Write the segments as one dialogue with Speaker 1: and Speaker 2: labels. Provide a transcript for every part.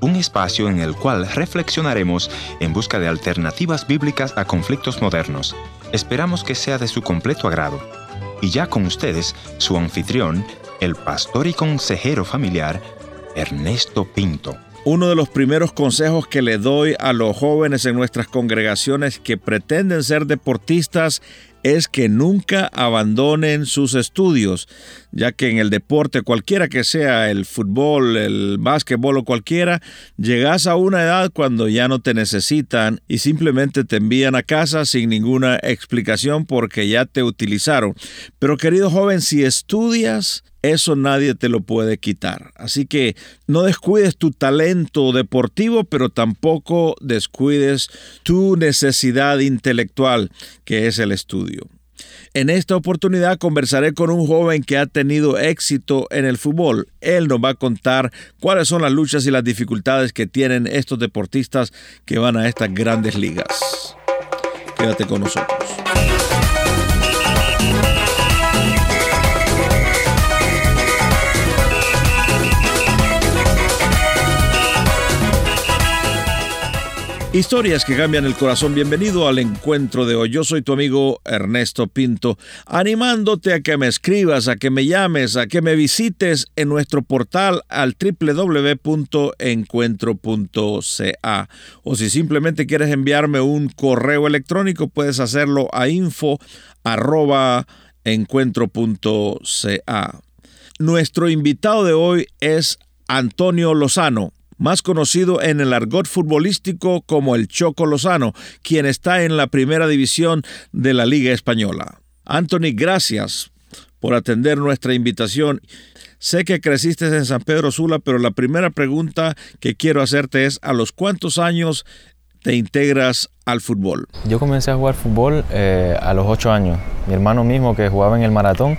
Speaker 1: Un espacio en el cual reflexionaremos en busca de alternativas bíblicas a conflictos modernos. Esperamos que sea de su completo agrado. Y ya con ustedes, su anfitrión, el pastor y consejero familiar, Ernesto Pinto.
Speaker 2: Uno de los primeros consejos que le doy a los jóvenes en nuestras congregaciones que pretenden ser deportistas es que nunca abandonen sus estudios, ya que en el deporte, cualquiera que sea, el fútbol, el básquetbol o cualquiera, llegas a una edad cuando ya no te necesitan y simplemente te envían a casa sin ninguna explicación porque ya te utilizaron. Pero querido joven, si estudias, eso nadie te lo puede quitar. Así que no descuides tu talento deportivo, pero tampoco descuides tu necesidad intelectual, que es el estudio. En esta oportunidad conversaré con un joven que ha tenido éxito en el fútbol. Él nos va a contar cuáles son las luchas y las dificultades que tienen estos deportistas que van a estas grandes ligas. Quédate con nosotros. Historias que cambian el corazón. Bienvenido al encuentro de hoy. Yo soy tu amigo Ernesto Pinto, animándote a que me escribas, a que me llames, a que me visites en nuestro portal al www.encuentro.ca. O si simplemente quieres enviarme un correo electrónico, puedes hacerlo a info@encuentro.ca. Nuestro invitado de hoy es Antonio Lozano más conocido en el argot futbolístico como el Choco Lozano, quien está en la primera división de la Liga Española. Anthony, gracias por atender nuestra invitación. Sé que creciste en San Pedro Sula, pero la primera pregunta que quiero hacerte es, ¿a los cuántos años te integras al fútbol?
Speaker 3: Yo comencé a jugar fútbol eh, a los ocho años. Mi hermano mismo que jugaba en el maratón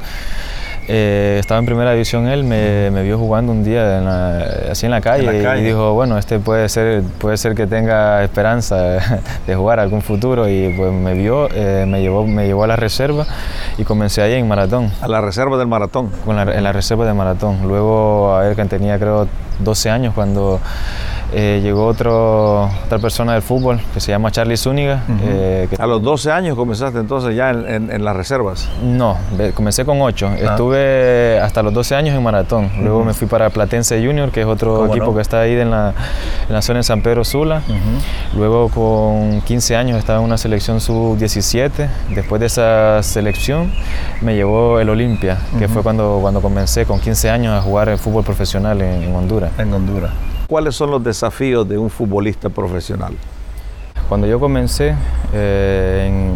Speaker 3: eh, estaba en primera división él, me, vio jugando un día así en la, calle, y dijo, bueno, este puede ser, puede ser que tenga esperanza de jugar algún futuro y pues me vio, eh, me, llevó, me llevó a la reserva y comencé ahí en maratón.
Speaker 2: ¿A la reserva del maratón?
Speaker 3: en la reserva del maratón. Luego, a ver, que tenía creo 12 años cuando eh, llegó otro, otra persona del fútbol que se llama Charlie Zúñiga.
Speaker 2: Eh, ¿A los 12 años comenzaste entonces ya en, las reservas?
Speaker 3: No, comencé con 8. Ah. Estuve hasta los 12 años en maratón. Luego me fui para Platense Junior, que es otro equipo que está ahí en la, en la, zona de San Pedro Sula. Luego con 15 años estaba en una selección sub-17. Después de esa selección me llevó el Olimpia, que fue cuando, cuando comencé con 15 años a jugar el fútbol profesional en Honduras.
Speaker 2: En Honduras. ¿Cuáles son los desafíos de un futbolista profesional?
Speaker 3: Cuando yo comencé, eh,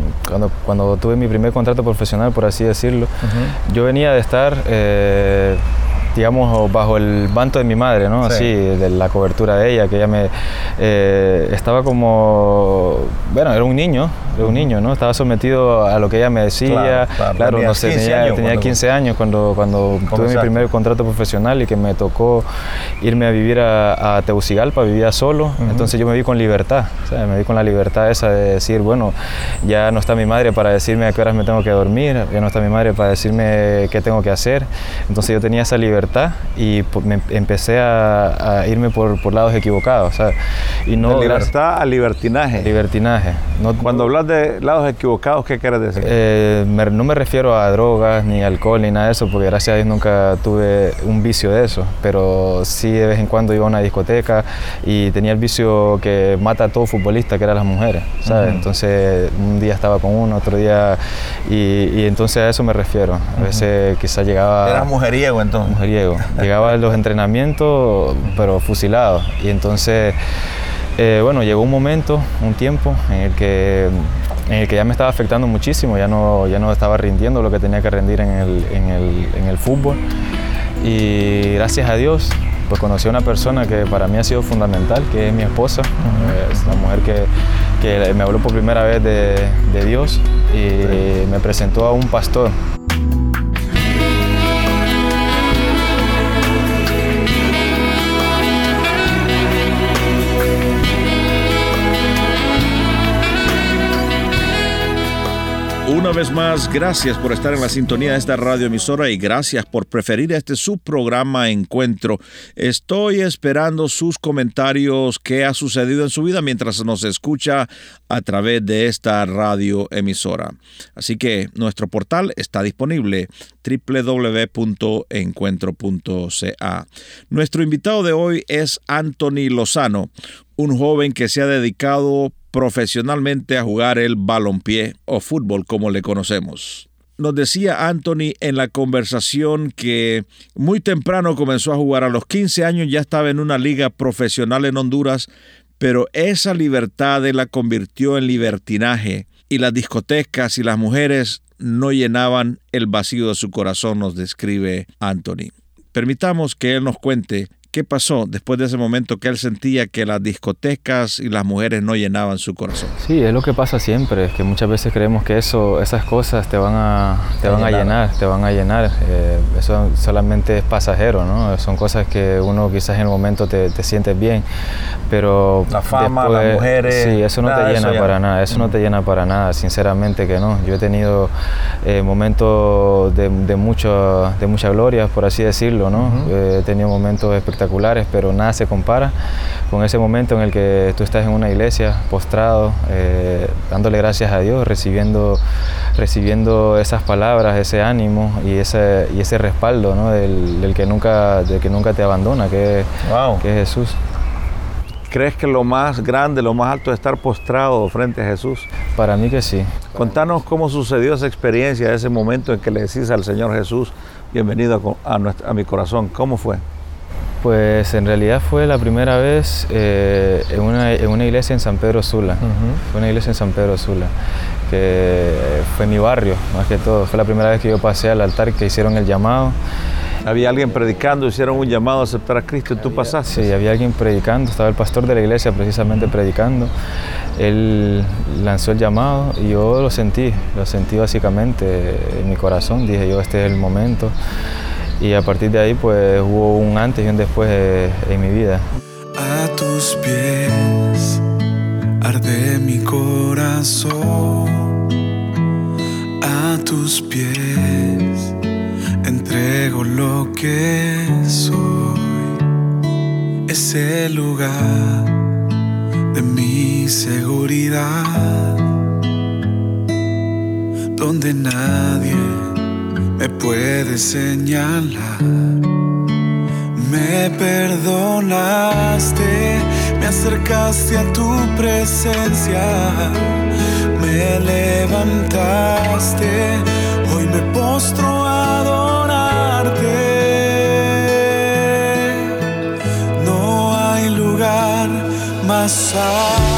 Speaker 3: cuando, tuve mi primer contrato profesional, por así decirlo, yo venía de estar eh, digamos, bajo el manto de mi madre, ¿no? Así, de la cobertura de ella, que ella me eh, estaba como, bueno, era un niño, era un niño, ¿no? Estaba sometido a lo que ella me decía, claro, no sé, tenía, 15 años cuando, cuando tuve mi primer contrato profesional y que me tocó irme a vivir a, a Tegucigalpa, vivía solo, entonces yo me vi con libertad, me vi con la libertad esa de decir, bueno, ya no está mi madre para decirme a qué horas me tengo que dormir, ya no está mi madre para decirme qué tengo que hacer, entonces yo tenía esa libertad y me empecé a, irme por, por, lados equivocados.
Speaker 2: Y no, de libertad a libertinaje.
Speaker 3: Libertinaje.
Speaker 2: No, Cuando hablas de lados equivocados, ¿qué quieres decir?
Speaker 3: Eh, no me refiero a drogas, ni alcohol, ni nada de eso, porque gracias a Dios nunca tuve un vicio de eso, pero sí de vez en cuando iba a una discoteca y tenía el vicio que mata a todo futbolista, que eran las mujeres. Entonces un día estaba con uno, otro día... Y, entonces a eso me refiero. A veces quizás llegaba...
Speaker 2: ¿Eras mujeriego entonces?
Speaker 3: Llegaba a los entrenamientos, pero fusilado. Y entonces, eh, bueno, llegó un momento, un tiempo en el que en el que ya me estaba afectando muchísimo, ya no, ya no estaba rindiendo lo que tenía que rendir en el, en el, en el fútbol. Y gracias a Dios, pues conocí a una persona que para mí ha sido fundamental, que es mi esposa, es una mujer que, que, me habló por primera vez de Dios y me presentó a un pastor.
Speaker 2: Una vez más, gracias por estar en la sintonía de esta radioemisora y gracias por preferir este subprograma Encuentro. Estoy esperando sus comentarios, qué ha sucedido en su vida mientras nos escucha a través de esta radioemisora. Así que nuestro portal está disponible www.encuentro.ca. Nuestro invitado de hoy es Anthony Lozano, un joven que se ha dedicado profesionalmente a jugar el balompié o fútbol como le conocemos. Nos decía Anthony en la conversación que muy temprano comenzó a jugar, a los 15 años ya estaba en una liga profesional en Honduras, pero esa libertad la convirtió en libertinaje y las discotecas y las mujeres no llenaban el vacío de su corazón, nos describe Anthony. Permitamos que él nos cuente ¿Qué pasó después de ese momento que él sentía que las discotecas y las mujeres no llenaban su corazón?
Speaker 3: Sí, es lo que pasa siempre, es que muchas veces creemos que eso, esas cosas te van a, te van a llenar, te van a llenar. Eh, eso solamente es pasajero, ¿no? Son cosas que uno quizás en el momento te, te sientes bien, pero...
Speaker 2: La fama, las mujeres...
Speaker 3: Sí, eso no te llena para nada, eso no te llena para nada, sinceramente que no. Yo he tenido eh, momentos de, de, mucho, de mucha gloria, por así decirlo, ¿no? Eh, he tenido momentos espectaculares pero nada se compara con ese momento en el que tú estás en una iglesia postrado, eh, dándole gracias a Dios, recibiendo, recibiendo esas palabras, ese ánimo y ese, y ese respaldo ¿no? del, que nunca, del que nunca te abandona, que, que es Jesús.
Speaker 2: ¿Crees que lo más grande, lo más alto es estar postrado frente a Jesús?
Speaker 3: Para mí que sí.
Speaker 2: Contanos cómo sucedió esa experiencia, ese momento en que le decís al Señor Jesús, bienvenido a, a mi corazón. ¿Cómo fue?
Speaker 3: Pues en realidad fue la primera vez eh, en, una, en, una, iglesia en San Pedro Sula. Fue una iglesia en San Pedro Sula, que fue mi barrio, más que todo. Fue la primera vez que yo pasé al altar que hicieron el llamado.
Speaker 2: Había alguien predicando, hicieron un llamado a aceptar a Cristo y tú pasaste.
Speaker 3: Sí, había alguien predicando, estaba el pastor de la iglesia precisamente predicando. Él lanzó el llamado y yo lo sentí, lo sentí básicamente en mi corazón. Dije yo, este es el momento y a partir de ahí pues hubo un antes y un después en mi vida.
Speaker 4: A tus pies arde mi corazón, a tus pies entrego lo que soy, ese lugar de mi seguridad, donde nadie me puedes señalar. Me perdonaste, me acercaste a tu presencia, me levantaste, hoy me postro a adorarte. No hay lugar más alto,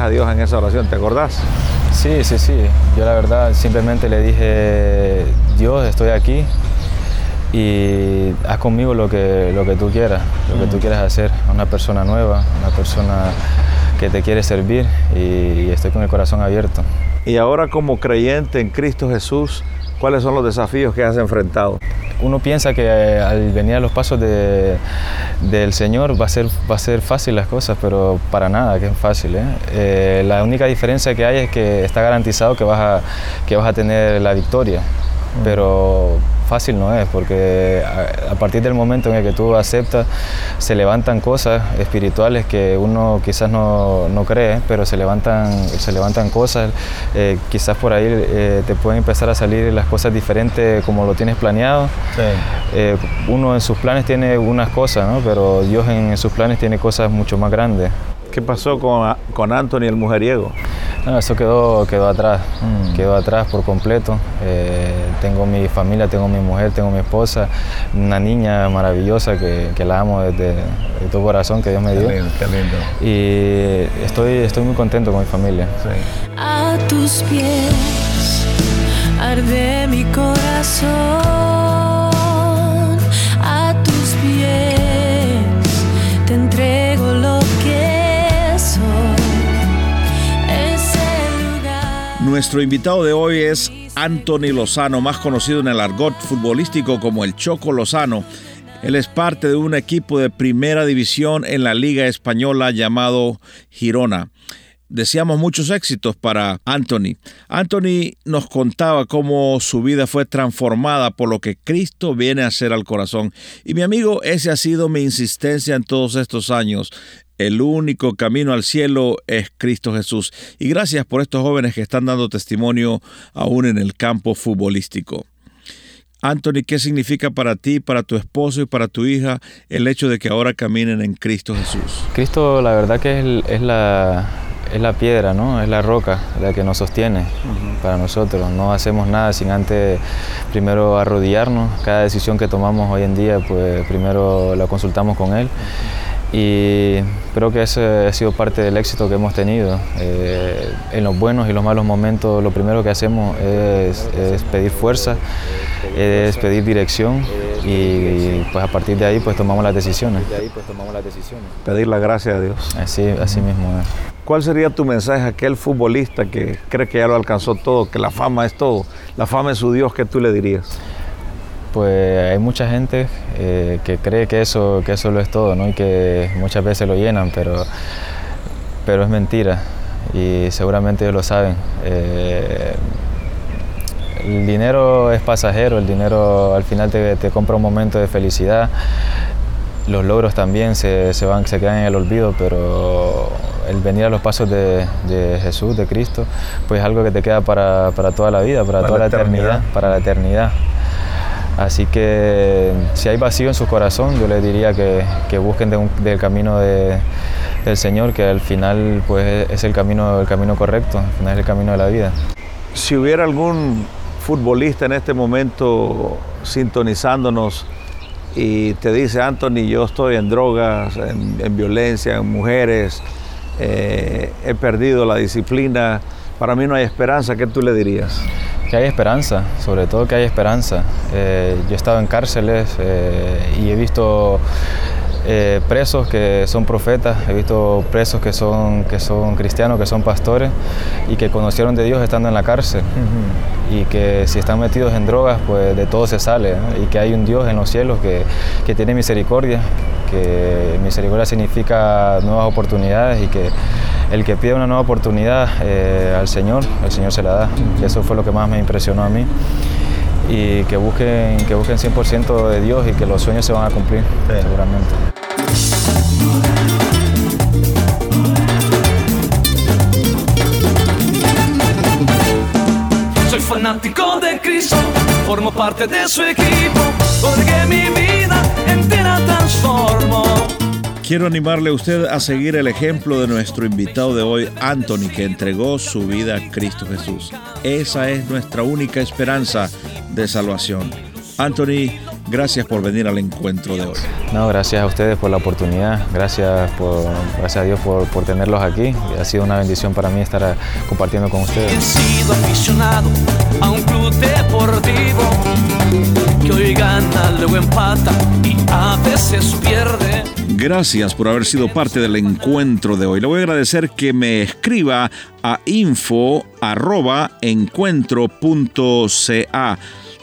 Speaker 2: ¿Qué le dijiste a Dios en esa oración? ¿Te acordás?
Speaker 3: Sí, sí, sí. Yo la verdad simplemente le dije, Dios, estoy aquí y haz conmigo lo que, lo que tú quieras, lo que tú mm. quieras hacer. Una persona nueva, una persona que te quiere servir y estoy con el corazón abierto.
Speaker 2: Y ahora como creyente en Cristo Jesús, ¿cuáles son los desafíos que has enfrentado?
Speaker 3: Uno piensa que eh, al venir a los pasos de, del Señor va a, ser, va a ser fácil las cosas, pero para nada que es fácil. ¿eh? Eh, la única diferencia que hay es que está garantizado que vas a, que vas a tener la victoria, mm. pero fácil no es, porque a, partir del momento en el que tú aceptas, se levantan cosas espirituales que uno quizás no, no cree, pero se levantan, se levantan cosas, eh, quizás por ahí eh, te pueden empezar a salir las cosas diferentes como lo tienes planeado. Eh, uno en sus planes tiene unas cosas, ¿no? pero Dios en sus planes tiene cosas mucho más grandes.
Speaker 2: ¿Qué pasó con, con Anthony el mujeriego?
Speaker 3: No, eso quedó, quedó atrás, mm. quedó atrás por completo. Eh, tengo mi familia, tengo mi mujer, tengo mi esposa, una niña maravillosa que, que la amo desde, todo corazón que Dios me dio.
Speaker 2: Qué lindo, qué lindo.
Speaker 3: Y estoy, estoy muy contento con mi familia.
Speaker 5: Sí. A tus pies arde mi corazón
Speaker 2: Nuestro invitado de hoy es Anthony Lozano, más conocido en el argot futbolístico como el Choco Lozano. Él es parte de un equipo de primera división en la Liga Española llamado Girona. Deseamos muchos éxitos para Anthony. Anthony nos contaba cómo su vida fue transformada por lo que Cristo viene a hacer al corazón. Y mi amigo, ese ha sido mi insistencia en todos estos años. El único camino al cielo es Cristo Jesús. Y gracias por estos jóvenes que están dando testimonio aún en el campo futbolístico. Anthony, ¿qué significa para ti, para tu esposo y para tu hija el hecho de que ahora caminen en Cristo Jesús?
Speaker 3: Cristo, la verdad que es, es la, es la piedra, ¿no? Es la roca la que nos sostiene para nosotros. No hacemos nada sin antes primero arrodillarnos. Cada decisión que tomamos hoy en día, pues primero la consultamos con Él. Y creo que ese ha sido parte del éxito que hemos tenido. Eh, en los buenos y los malos momentos, lo primero que hacemos es, es pedir fuerza, es pedir dirección y pues a partir de ahí pues tomamos las decisiones.
Speaker 2: Pedir la gracia de Dios.
Speaker 3: Así, así mismo es.
Speaker 2: ¿Cuál sería tu mensaje a aquel futbolista que cree que ya lo alcanzó todo, que la fama es todo, la fama es su Dios, ¿qué tú le dirías?
Speaker 3: Pues hay mucha gente eh, que cree que eso, que eso lo es todo, ¿no? Y que muchas veces lo llenan, pero, pero es mentira. Y seguramente ellos lo saben. Eh, el dinero es pasajero, el dinero al final te, te compra un momento de felicidad. Los logros también se, se van, se quedan en el olvido, pero el venir a los pasos de, de Jesús, de Cristo, pues es algo que te queda para, para toda la vida, para,
Speaker 2: Para
Speaker 3: toda la eternidad,
Speaker 2: eternidad.
Speaker 3: para la eternidad. Así que si hay vacío en su corazón, yo les diría que, que busquen de un- del camino de- del Señor, que al final pues, es el camino, el camino correcto, al final es el camino de la vida.
Speaker 2: Si hubiera algún futbolista en este momento sintonizándonos y te dice, Anthony, yo estoy en drogas, en, en violencia, en mujeres, eh, he perdido la disciplina, para mí no hay esperanza, ¿qué tú le dirías?
Speaker 3: Que hay esperanza, sobre todo que hay esperanza. Eh, yo he estado en cárceles eh, y he visto eh, presos que son profetas, he visto presos que son, que son cristianos, que son pastores y que conocieron de Dios estando en la cárcel. Y que si están metidos en drogas, pues de todo se sale. ¿no? Y que hay un Dios en los cielos que, que tiene misericordia, que misericordia significa nuevas oportunidades y que el que pide una nueva oportunidad eh, al Señor, el Señor se la da. Y eso fue lo que más me impresionó a mí. Y que busquen, que busquen 100% de Dios y que los sueños se van a cumplir, seguramente.
Speaker 4: Soy fanático de Cristo, formo parte de su equipo, porque mi vida entera transformó.
Speaker 2: Quiero animarle a usted a seguir el ejemplo de nuestro invitado de hoy, Anthony, que entregó su vida a Cristo Jesús. Esa es nuestra única esperanza de salvación. Anthony, gracias por venir al encuentro de hoy.
Speaker 3: No, gracias a ustedes por la oportunidad, gracias, por, gracias a Dios por, por tenerlos aquí. Ha sido una bendición para mí estar ah, compartiendo con
Speaker 4: He
Speaker 3: ustedes.
Speaker 4: sido aficionado a un club deportivo que hoy gana, luego empata y a veces pierde.
Speaker 2: Gracias por haber sido parte del encuentro de hoy. Le voy a agradecer que me escriba a info@encuentro.ca.